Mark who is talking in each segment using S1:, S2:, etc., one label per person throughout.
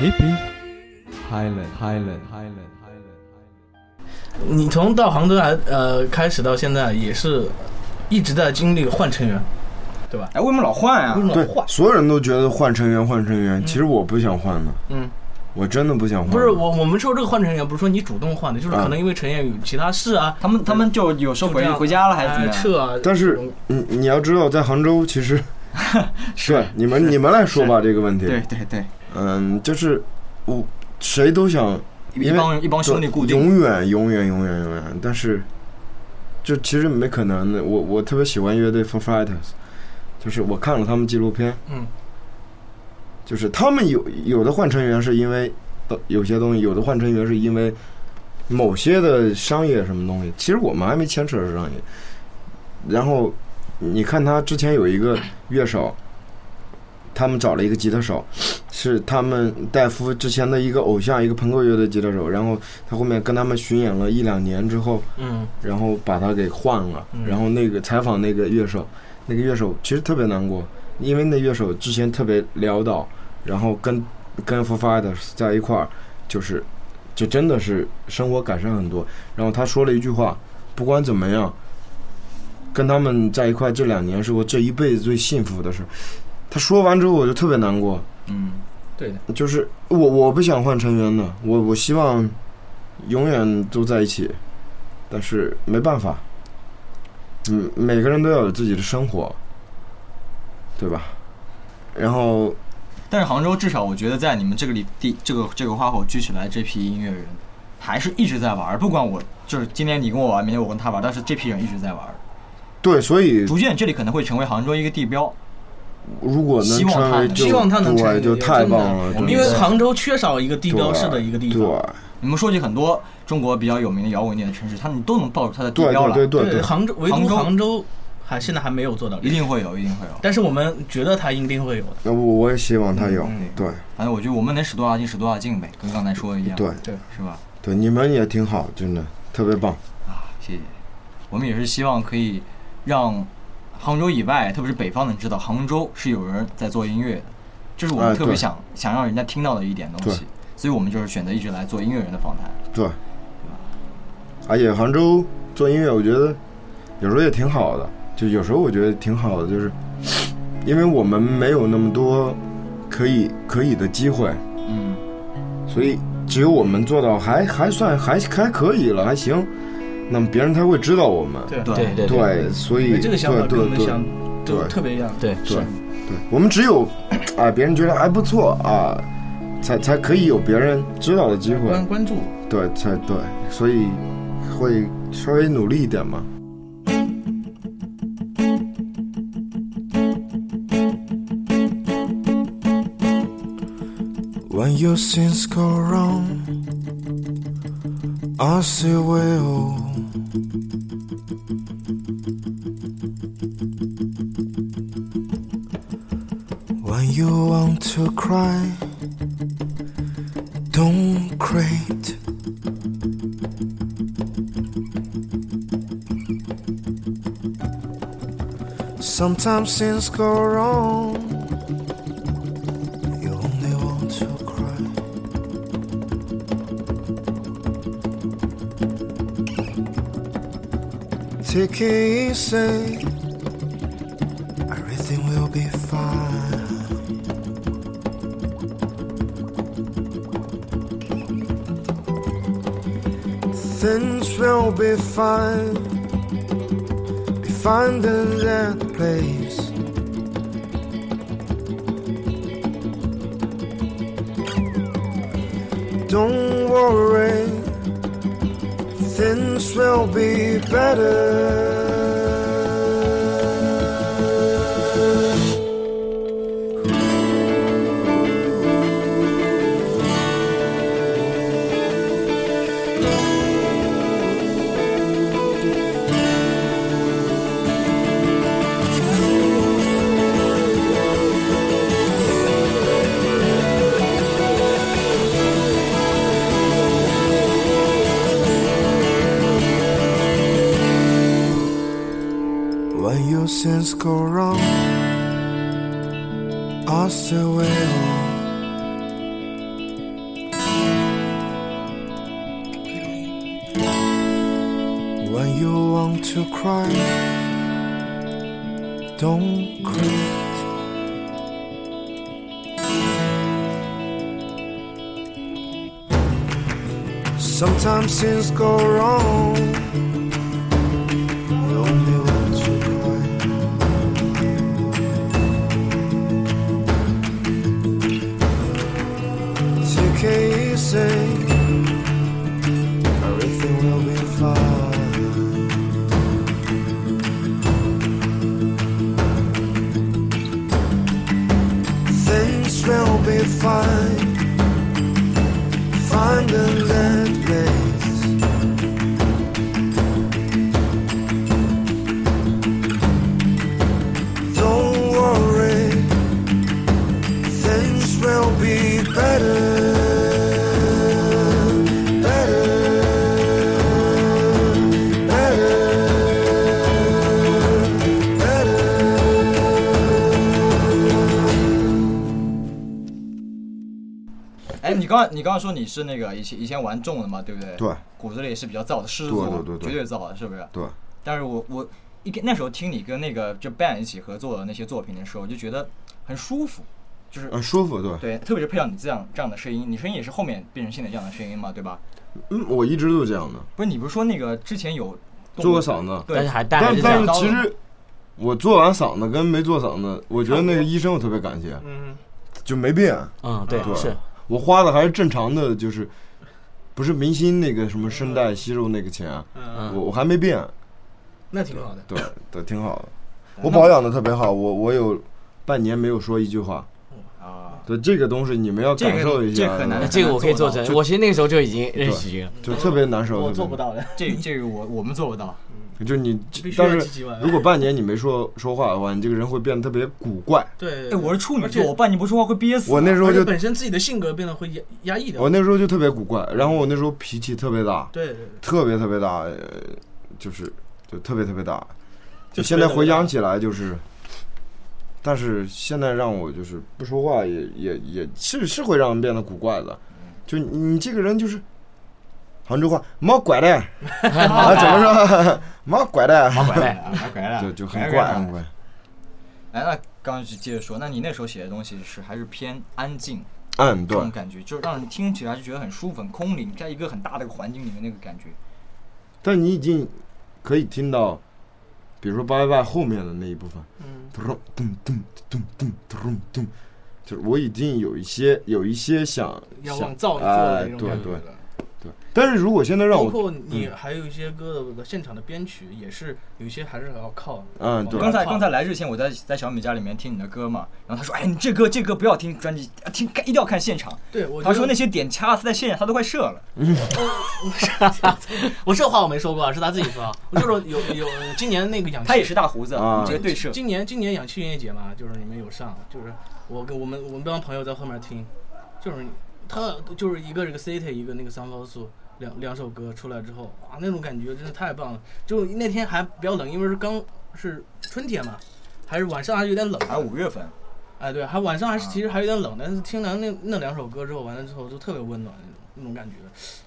S1: Hippie? Highland Highland Highland Highland.
S2: 你从到杭州来呃开始到现在，也是一直在经历换成员，对吧？
S3: 哎，为什么老换呀
S2: 为？什么
S4: 对
S2: 老换，？
S4: 所有人都觉得换成员换成员，其实我不想换的，
S2: 嗯，
S4: 我真的不想换。
S2: 不是我我们说这个换成员，不是说你主动换的，就是可能因为陈燕有其他事啊，
S3: 他们他们就有时候回
S2: 就这样。
S3: 回家了还是怎么
S2: 撤啊？
S4: 但是你你要知道，在杭州其实，对你们你们来说吧这个问题，
S3: 对对对，
S4: 嗯，就是我谁都想
S3: 一帮一帮兄弟固定。
S4: 永远永远永远永远，但是就其实没可能的。我我特别喜欢乐队 For Fighters，就是我看了他们纪录片，
S2: 嗯，
S4: 就是他们有有的换成员是因为呃有些东西，有的换成员是因为某些的商业什么东西。其实我们还没牵扯上商业。然后你看他之前有一个乐手，他们找了一个吉他手，是他们戴夫之前的一个偶像，一个朋克乐队吉他手。然后他后面跟他们巡演了一两年之后，
S2: 嗯
S4: 然后把他给换了。
S2: 嗯
S4: 然后那个采访那个乐手，那个乐手其实特别难过，因为那乐手之前特别潦倒，然后跟跟 Foo Fighters 在一块儿，就是就真的是生活改善很多。然后他说了一句话：不管怎么样，跟他们在一块这两年是我这一辈子最幸福的事。他说完之后，我就特别难过。
S3: 嗯，
S2: 对的，
S4: 就是我我不想换成员的，我我希望永远都在一起，但是没办法，嗯，每个人都要有自己的生活，对吧？然后
S3: 但是杭州至少我觉得在你们这个里地这个这个花火聚起来这批音乐人，还是一直在玩。不管我就是今天你跟我玩，明天我跟他玩，但是这批人一直在玩。
S4: 对，所以
S3: 逐渐这里可能会成为杭州一个地标。
S4: 如果能
S3: 希望他能
S4: 成为就
S2: 希望他能成为
S4: 对就太棒了，
S3: 真的
S2: 因为杭州缺少一个地标式的一个地方。
S4: 对
S3: 你们说起很多中国比较有名的摇滚乐的城市，他们都能报出它的地标来，
S4: 对对对对，
S2: 杭州唯独
S3: 杭州
S2: 杭州还现在还没有做到，
S3: 一定会有，一定会有。
S2: 但是我们觉得它一定会有的。
S4: 那我我也希望它有
S2: 嗯，
S4: 对
S3: 反正我觉得我们能使多大劲使多大劲呗，跟刚才说的一样，
S4: 对
S2: 对，
S3: 是吧？
S4: 对，你们也挺好，真的特别棒。
S3: 啊，谢谢。我们也是希望可以让杭州以外，特别是北方能知道杭州是有人在做音乐的，这是我们特别想、想让人家听到的一点东西。所以我们就是选择一直来做音乐人的访谈。
S4: 对，而且杭州做音乐，我觉得有时候也挺好的。就有时候我觉得挺好的，就是 因为我们没有那么多可以可以的机会，
S3: 嗯，
S4: 所以只有我们做到还还算还还可以了，还行。那么别人才会知道我们。
S2: 对
S3: 对
S5: 对
S4: 对，所以
S2: 这个想法
S4: 对对对
S2: 跟我们想就
S4: 对
S2: 特别一样。
S5: 对
S4: 对对，我们只有 啊，别人觉得还不错啊，才才可以有别人知道的机会。
S2: 关关注，
S4: 对，才对，所以会稍微努力一点嘛。
S6: When your sins go wrong, I say well. When you want to cry, don't cry. Sometimes things go wrong. You only want to cry. Take it easy. Will be fine. Be finding that place. Don't worry, things will be better. Don't. Sometimes things go wrong.
S3: 刚刚你刚刚说你是那个以前以前玩重的嘛，对不对？
S4: 对，
S3: 骨子里也是比较燥的，狮子
S4: 对
S3: 座，
S4: 对对对
S3: 绝对燥的，是不是？
S4: 对。
S3: 但是我我一个那时候听你跟那个就 band 一起合作的那些作品的时候，就觉得很舒服，就是
S4: 很，舒服，对。
S3: 对，特别是配上你这样这样的声音，你声音也是后面变成现在这样的声音嘛，对吧？
S4: 嗯，我一直都这样的，
S3: 不是你不是说那个之前有
S4: 做过嗓子，
S3: 对
S5: 但是还但还
S4: 但但是。其实我做完嗓子跟没做嗓子，我觉得那个医生我特别感谢，
S2: 嗯，
S4: 就没变。
S5: 嗯，对，
S4: 对
S5: 是
S4: 我花的还是正常的，就是不是明星那个什么声带息肉那个钱，
S2: 啊，
S4: 我我还没变，
S2: 那挺好的。
S4: 对对，挺好的。我保养的特别好，我我有半年没有说一句话。
S3: 啊，
S4: 对这个东西，你们要感受一下，
S3: 这个很难
S5: 那这个我可以作证。我其实那个时候就已经认识。
S4: 就特别难受。
S2: 我做不到的，
S3: 这这个我我们做不到。
S4: 就你
S2: 必，须
S4: 但是。如果半年你没说说话的话，你这个人会变得特别古怪。
S2: 对，
S3: 哎，我是处女座，我半年不说话会憋死。
S4: 我那时候就
S2: 本身自己的性格变得会压压抑的。
S4: 我那时候就特别古怪，然后我那时候脾气特别大，
S2: 对对对，
S4: 特别特别大，呃就是就特别特别大。
S2: 就
S4: 就现在回想起来就是，但是现在让我就是不说话也也也是是会让人变得古怪的。就你你这个人就是杭州话毛拐的 啊，怎么说 毛拐的，
S5: 毛拐带，
S3: 啊，来回来了，
S4: 就就很
S3: 来
S4: 怪很。怪。
S3: 哎，那刚刚就接着说，那你那时候写的东西是还是偏安静
S4: 嗯，对
S3: 这种，感觉，就让人听起来就觉得很舒服、很空灵，在一个很大的一个环境里面那个感觉。
S4: 但你已经可以听到，比如说八八八后面的那一部分，
S2: 嗯，
S4: 咚咚咚咚咚咚咚，就是我已经有一些有一些想想
S2: 要往造里做的那种感觉
S4: 对
S2: 了。
S4: 对，但是如果现在让我
S2: 包括你
S4: 嗯
S2: 还有一些歌的现场的编曲，也是有一些还是要靠。
S4: 嗯对
S3: 刚才刚才来之前，我在在小米家里面听你的歌嘛，然后他说：“哎，你这歌这歌不要听专辑，啊听一定要看现场。
S2: 对，我”
S3: 他说那些点掐他在现场他都快射了。
S2: 我这话我没说过啊，是他自己说啊。我就说有有今年那个氧气，
S3: 他也是大胡子，
S4: 啊
S3: 直接对射。
S2: 今年今年氧气音乐节嘛，就是你们有上，就是我跟我们我们这帮朋友在后面听，就是他就是一个这个 City，一个那个桑高素。两两首歌出来之后，哇，那种感觉真是太棒了！就那天还比较冷，因为是刚是春天嘛，还是晚上还是有点冷。
S3: 还五月份，
S2: 哎，对，还晚上还是
S3: 啊
S2: 其实还有点冷，但是听完那那两首歌之后，完了之后就特别温暖那种那种感觉。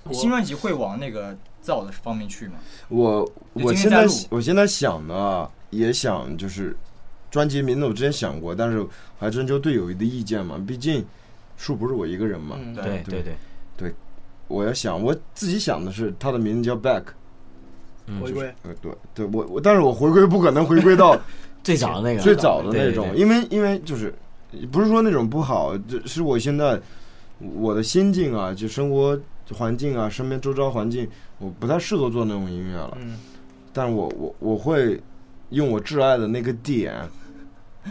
S2: 我
S3: 新专辑会往那个造的方面去吗？
S4: 我我现在我现在想呢，也想就是专辑名字我之前想过，但是还征求队友的意见嘛，毕竟树不是我一个人嘛。
S2: 嗯，
S5: 对
S4: 对
S5: 对对，
S4: 我要想，我自己想的是他的名字叫 Back，
S2: 回归，
S4: 呃，对对，我我，但是我回归不可能回归到
S5: 最早的那个。
S4: 最早的那种，因为因为就是不是说那种不好，就是我现在我的心境啊，就生活环境啊，身边周遭环境，我不太适合做那种音乐了。
S2: 嗯，
S4: 但我我我会用我挚爱的那个点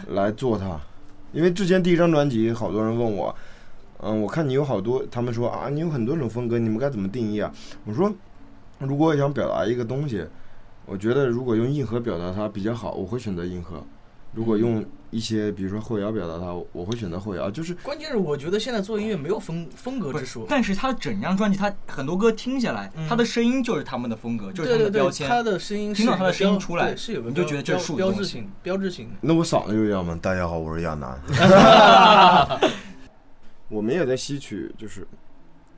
S4: 来做它，因为之前第一张专辑，好多人问我，嗯，我看你有好多，他们说啊，你有很多种风格，你们该怎么定义啊？我说，如果我想表达一个东西，我觉得如果用硬核表达它比较好，我会选择硬核；如果用一些比如说后摇表达它，我会选择后摇。就是
S2: 关键是我觉得现在做音乐没有风风格之说，
S3: 但是他整张专辑，他很多歌听下来，
S2: 嗯
S3: 他的声音就是他们的风格，就是他
S2: 对对对，
S3: 们的标签。
S2: 他的声音
S3: 听到他的声音出来
S2: 是有个标
S3: 你就觉得这是
S2: 标志性标志性的。
S4: 那我嗓子就一样吗？大家好，我是亚楠。我们也在吸取，就是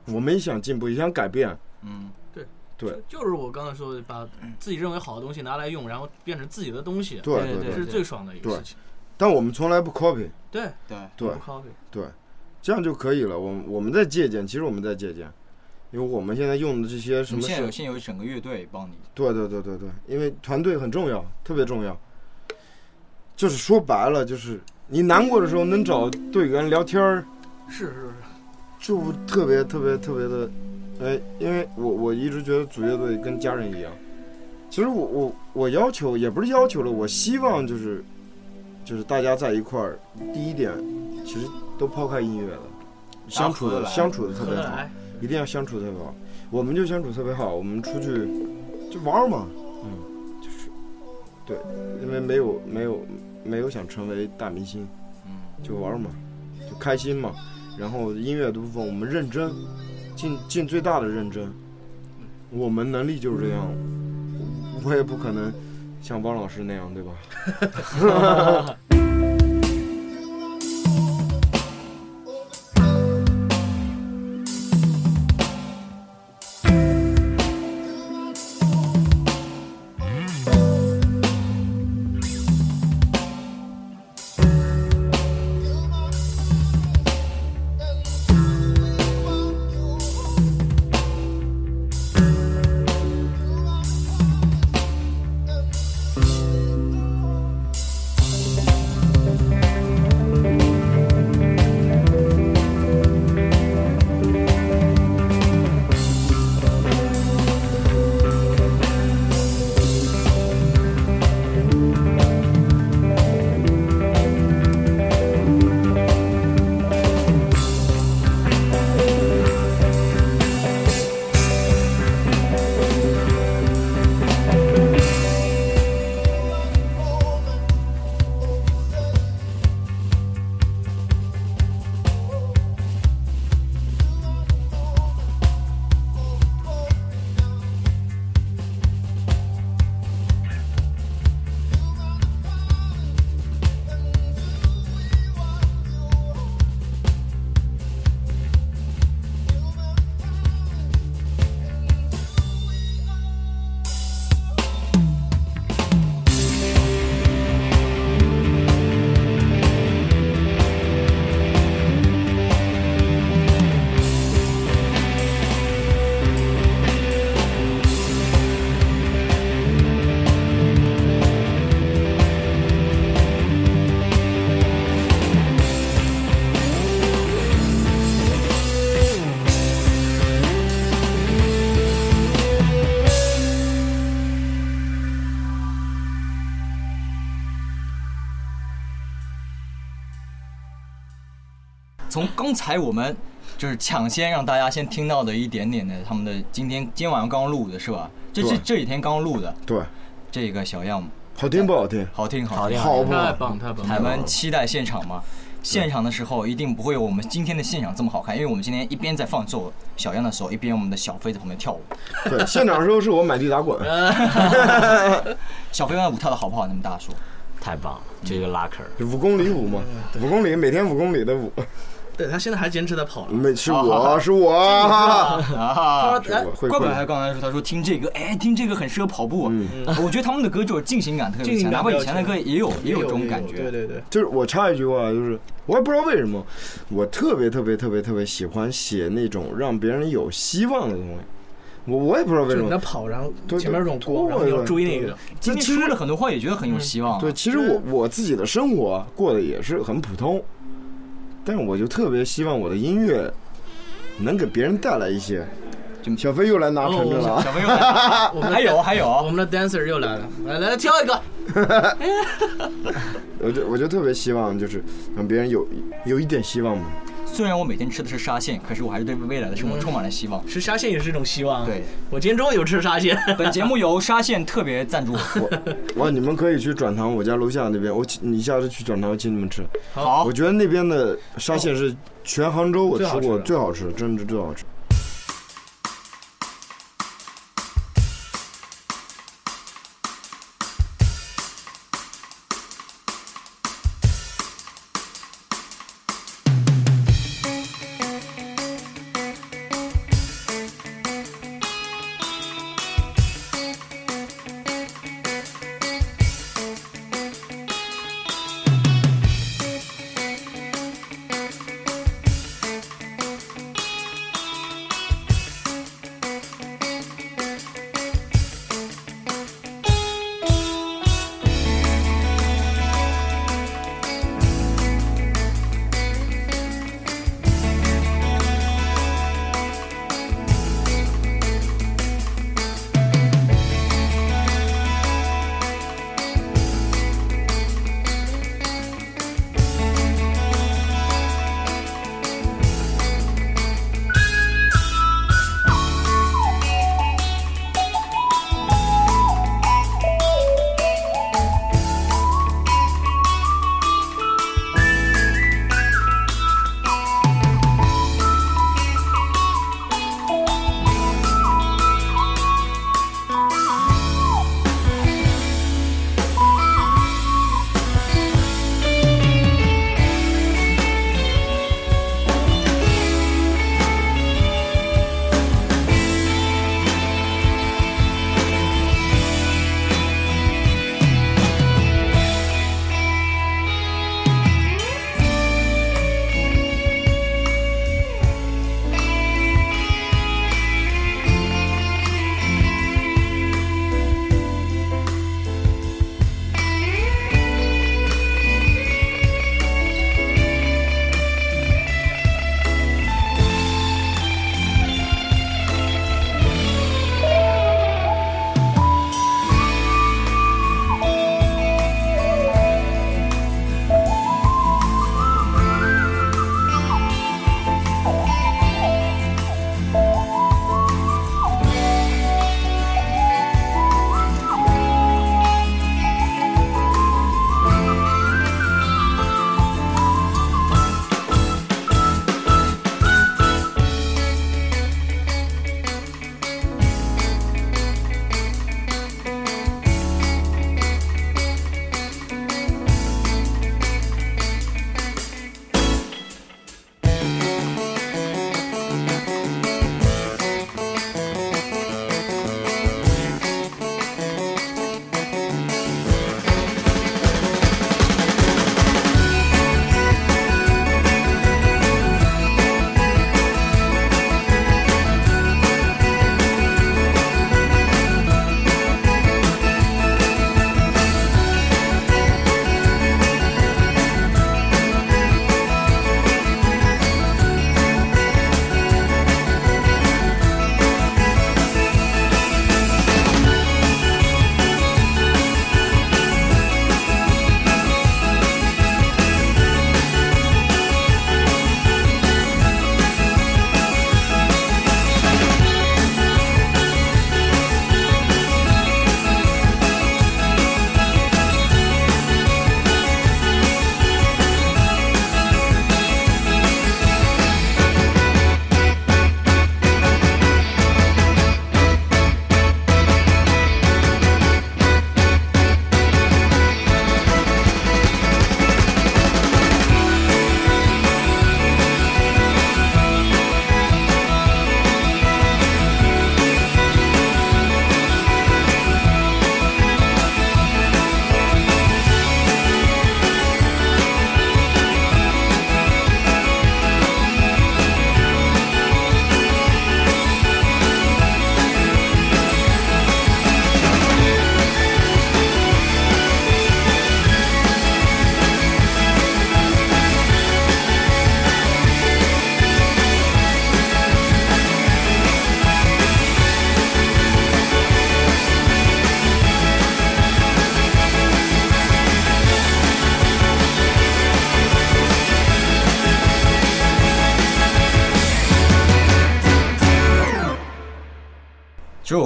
S4: 我们也想进步，也想改变。
S3: 嗯，
S4: 对。对。
S2: 就是我刚才说的，把自己认为好的东西拿来用，然后变成自己的东西，
S4: 对
S5: 对
S4: 对
S2: 这是最爽的一个事情。
S4: 但我们从来不 copy，
S2: 对
S3: 对，
S4: 对。
S2: 不 copy
S4: 对，这样就可以了。我们我们在借鉴，其实我们在借鉴，因为我们现在用的这些什么
S3: 现在有现在有整个乐队帮你，
S4: 对对对对对，因为团队很重要，特别重要。就是说白了，就是你难过的时候能找队员聊天儿，
S2: 是是是，
S4: 就特别特别特别的，哎，因为我我一直觉得组乐队跟家人一样。其实我我我要求也不是要求了，我希望就是就是大家在一块儿，第一点其实都抛开音乐了，相处的相处的特别好。一定要相处特别好。我们就相处特别好，我们出去就玩嘛，嗯，就是对，因为没有没有没有想成为大明星，
S3: 嗯，
S4: 就玩嘛，就开心嘛。然后音乐的部分我们认真，尽尽最大的认真。我们能力就是这样，我也不可能像汪老师那样，对吧？
S3: 从刚才我们就是抢先让大家先听到的一点点的他们的今天今天晚上刚录的是吧？这是这几天刚录的
S4: 对，
S3: 这个小样，
S4: 好听不好听？
S3: 好听好
S5: 好听
S4: 好不好？
S2: 太棒太棒
S3: 我
S2: 了！
S3: 们期待现场嘛。现场的时候一定不会有我们今天的现场这么好看，因为我们今天一边在放奏小样的时候，一边我们的小飞在旁边跳舞。
S4: 对，现场的时候是我满地打滚，
S3: 小飞那舞跳的好不好？你们大家说。
S5: 太棒了，这个拉克儿。
S4: 五公里舞嘛，五公里每天五公里的舞，
S2: 对他现在还坚持在跑了。
S4: 没是我是我，
S3: 啊，
S4: 是我会会
S3: 怪不得他刚才说，他说听这个，哎，听这个很适合跑步。
S4: 嗯
S3: 我觉得他们的歌就是进行感特别强，哪怕以前的歌也有也
S2: 也
S3: 有这种感觉。
S2: 对对对，
S4: 就是我插一句话，就是我也不知道为什么，我特别特别特别特别喜欢写那种让别人有希望的东西。我我也不知道为什么。
S2: 就你在跑，然后
S4: 对
S2: 前面这种光，
S4: 对
S2: 然后追那个。
S3: 今天
S4: 其实
S3: 说了很多话，也觉得很有希望啊。
S4: 对，其实我我自己的生活过得也是很普通，但是我就特别希望我的音乐能给别人带来一些。
S3: 就
S4: 小飞又来拿橙子了啊，
S3: 小飞又来，
S2: 我们
S3: 还有还有
S2: 我们的 dancer 又来了，来来来挑一个。
S4: 我就我就特别希望就是让别人有有一点希望嘛。
S3: 虽然我每天吃的是沙县，可是我还是对未来的生活充满了希望。
S2: 吃沙县也是一种希望。
S3: 对，
S2: 我今天中午有吃沙县。
S3: 本节目由沙县特别赞助。
S4: 哇，你们可以去转塘，我家楼下那边，我请你下次去转塘，我请你们吃。
S3: 好
S4: 我，觉得那边的沙县是全杭州我吃过
S2: 最好吃的
S4: 最好吃，真的最好吃。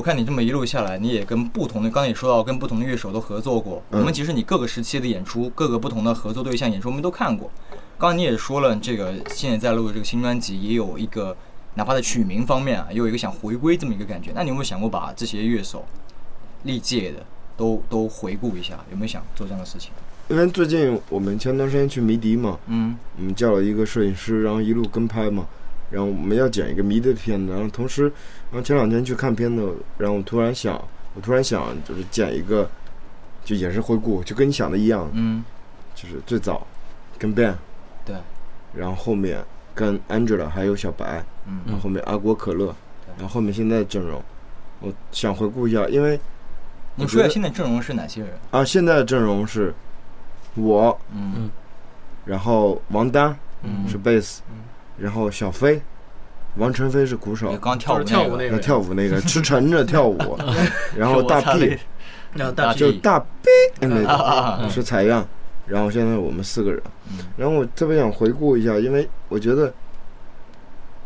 S3: 看你这么一路下来，你也跟不同的，刚才也说到跟不同的乐手都合作过。
S4: 嗯
S3: 我们其实你各个时期的演出，各个不同的合作对象演出，我们都看过。刚刚你也说了，这个现在在录的这个新专辑，也有一个哪怕在曲名方面啊，也有一个想回归这么一个感觉。那你有没有想过把这些乐手历届的都都回顾一下？有没有想做这样的事情？
S4: 因为最近我们前段时间去迷笛嘛，
S3: 嗯
S4: 我们叫了一个摄影师，然后一路跟拍嘛，然后我们要剪一个迷的片子，然后同时，然后前两天去看片子，然后我突然想，我突然想就是剪一个，就也是回顾，就跟你想的一样，
S3: 嗯，
S4: 就是最早跟 Ben，
S3: 对，
S4: 然后后面跟 Angela 还有小白，
S3: 嗯。
S4: 然后后面阿国可乐，然后后面现在的阵容，我想回顾一下，因为
S3: 你说一下现在阵容是哪些人？
S4: 啊现在的阵容是我，
S3: 嗯。
S4: 然后王丹
S3: 嗯。
S4: 是贝斯，然后小飞，王晨飞是鼓手。
S3: 也，刚跳舞
S2: 跳舞那
S3: 个，
S4: 那跳舞那个 吃陈着跳舞，然后大 P
S2: 然后
S3: 大
S2: 大
S4: 就
S3: P
S4: 大 B 那
S3: 啊
S4: 个是采样，然后现在我们四个人。
S3: 嗯，
S4: 然后我特别想回顾一下，因为我觉得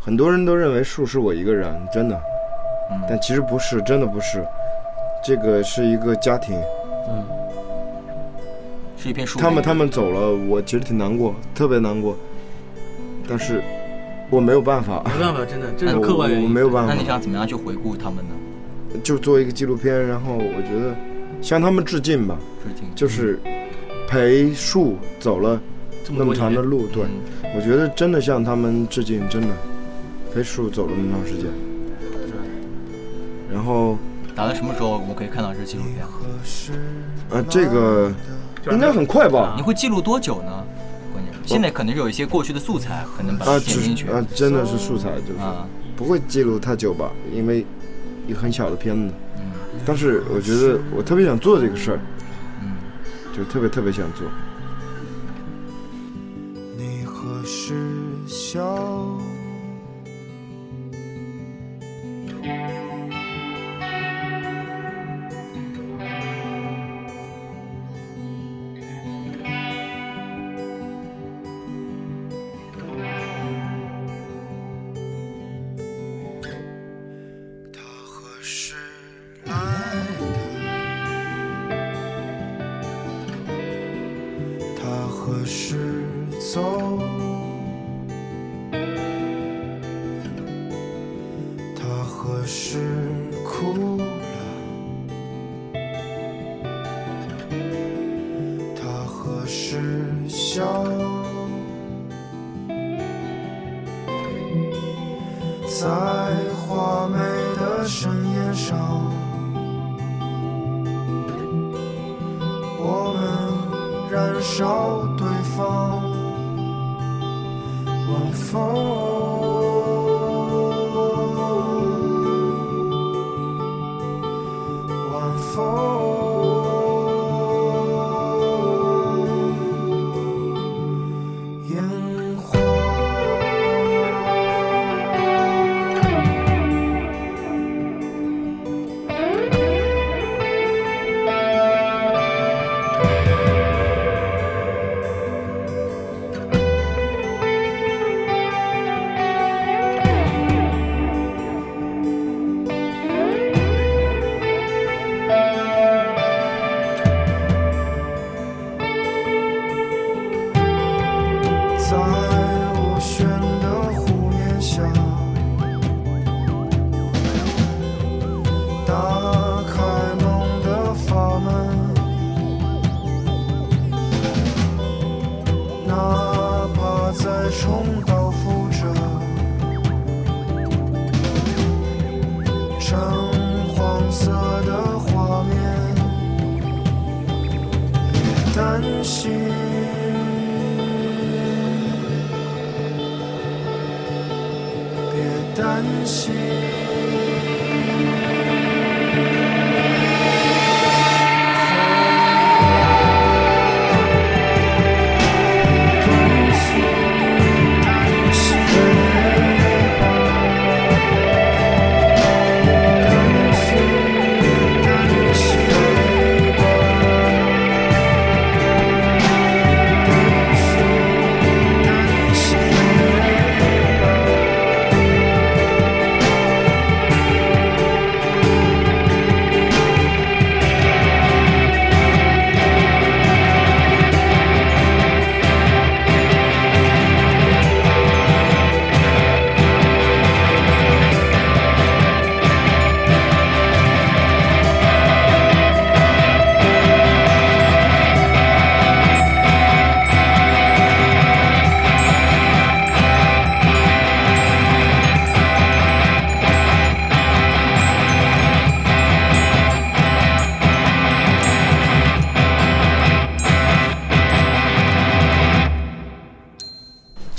S4: 很多人都认为树是我一个人，真的，
S3: 嗯。
S4: 但其实不是，真的不是，这个是一个家庭，
S5: 嗯，
S3: 是一片树。
S4: 他们他们走了，我其实挺难过，特别难过，但是我没有办法，
S2: 没办法，真的，这是
S4: 我
S2: 客观原因。
S4: 我没有办法
S3: 那你，想怎么样去回顾他们呢？
S4: 就做一个纪录片，然后我觉得向他们致敬吧，
S3: 致敬。
S4: 就是陪树走了
S2: 这么多
S4: 那么长的，路，对。
S3: 嗯
S4: 我觉得真的向他们致敬，真的陪树走了那么长时间。然后
S3: 打算什么时候我们可以看到这纪录片？
S4: 啊，这个应该很快吧
S3: 你？会记录多久呢？现在可能是有一些过去的素材，可能把
S4: 啊，
S3: 它
S4: 只
S3: 剪进去
S4: 啊，真的是素材，就是
S3: 啊，
S4: 不会记录太久吧，因为一个很小的片子。
S3: 嗯
S4: 但是我觉得我特别想做这个事儿，
S3: 嗯。
S4: 就特别特别想做。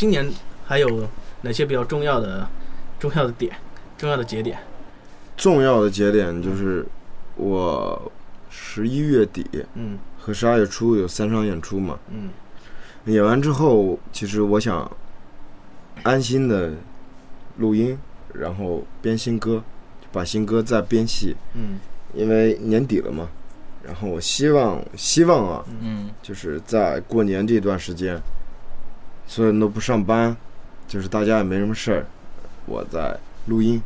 S2: 今年还有哪些比较重要的重要的点、重要的节点？
S4: 重要的节点就是我十一月底
S2: 嗯
S4: 和十二月初有三场演出嘛，
S2: 嗯
S4: 演完之后，其实我想安心的录音，然后编新歌，把新歌再编戏，
S2: 嗯
S4: 因为年底了嘛。然后我希望希望啊，
S3: 嗯
S4: 就是在过年这段时间，所有人都不上班，就是大家也没什么事儿，我在录音，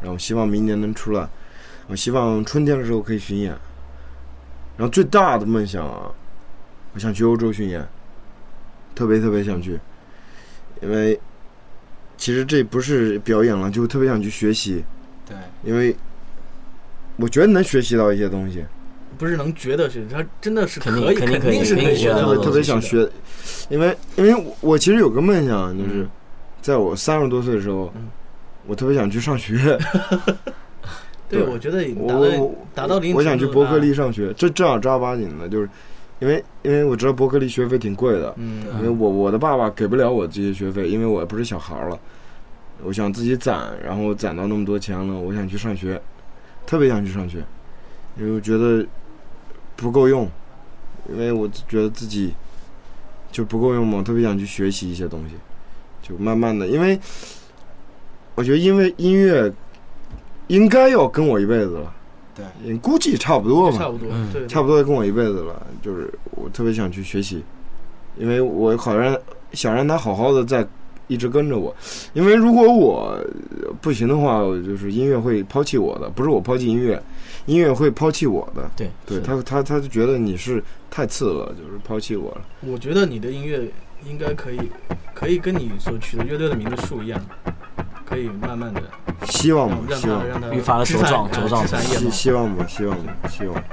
S4: 然后希望明年能出来。我希望春天的时候可以巡演，然后最大的梦想啊，我想去欧洲巡演，特别特别想去，因为其实这不是表演了，就特别想去学习，
S3: 对，
S4: 因为我觉得能学习到一些东西。
S2: 不是能觉得是，他真的是可
S5: 肯定
S2: 以，肯
S5: 肯定
S2: 是可以学的
S4: 特别特别想学，因为因为我我其实有个梦想，就是
S2: 嗯。
S4: 在我三十多岁的时候
S2: 嗯，
S4: 我特别想去上学，
S2: 对，
S4: 对
S2: 我觉得
S4: 我
S2: 达到
S4: 我想去伯克利，上学，这正儿正儿八经的，就是因为因为我知道伯克利学费挺贵的，
S2: 嗯。
S4: 因为我我的爸爸给不了我这些学费，因为我也不是小孩儿了，我想自己攒，然后攒到那么多钱了，我想去上学，特别想去上学，因为我觉得不够用，因为我觉得自己就不够用嘛，我特别想去学习一些东西，就慢慢的，因为我觉得因为音乐应该要跟我一辈子了，
S3: 对，
S4: 估计差不多吧，
S2: 差不多，
S4: 差不多跟我一辈子了，就是我特别想去学习，因为我好像想让他好好的在一直跟着我，因为如果我呃不行的话，我就是音乐会抛弃我的，不是我抛弃音乐，音乐会抛弃我的，
S5: 对
S4: 对他他他就觉得你是太次了，就是抛弃我了，
S2: 我觉得你的音乐应该可以，可以跟你所取的乐队的名字树一样，可以慢慢的
S4: 希望吧希望。
S2: 让他
S5: 愈发的茁壮茁壮
S4: 希。希望吧，希望吧，希望。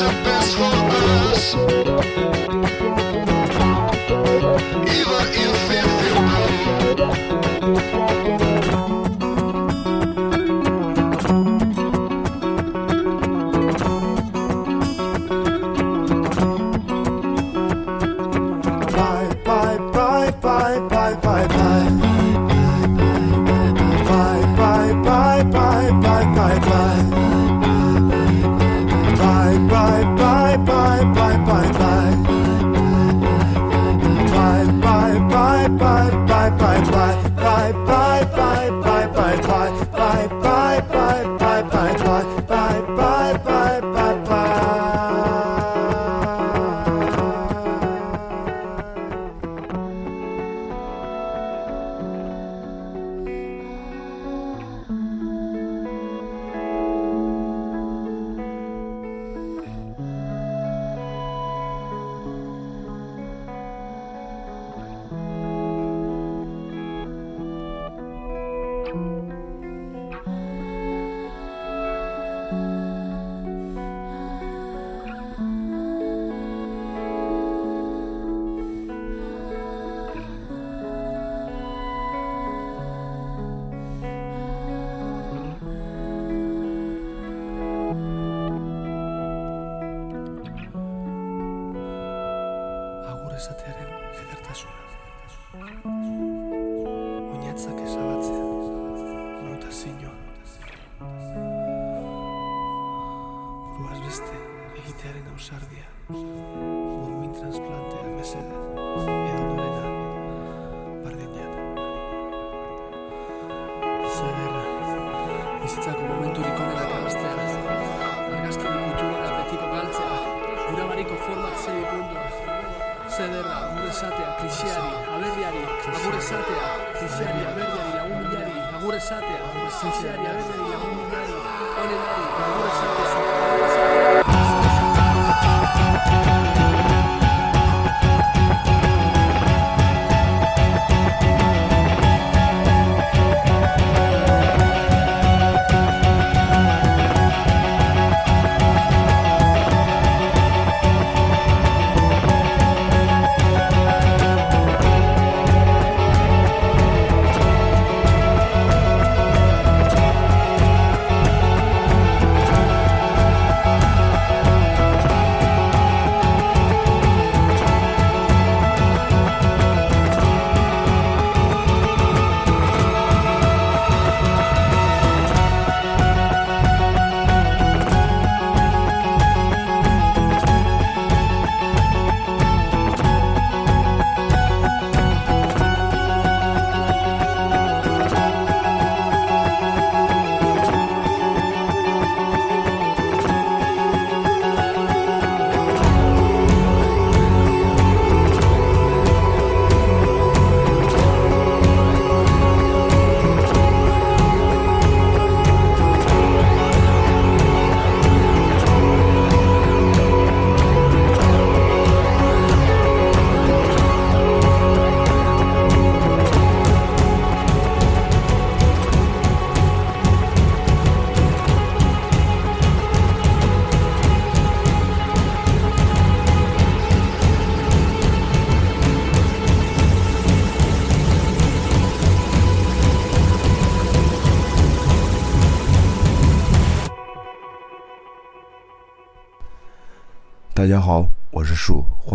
S6: The best for us. Even if it feel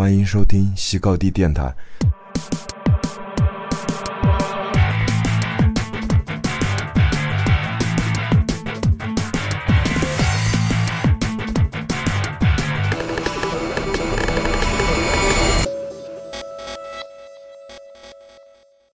S7: 欢迎收听西高地电台。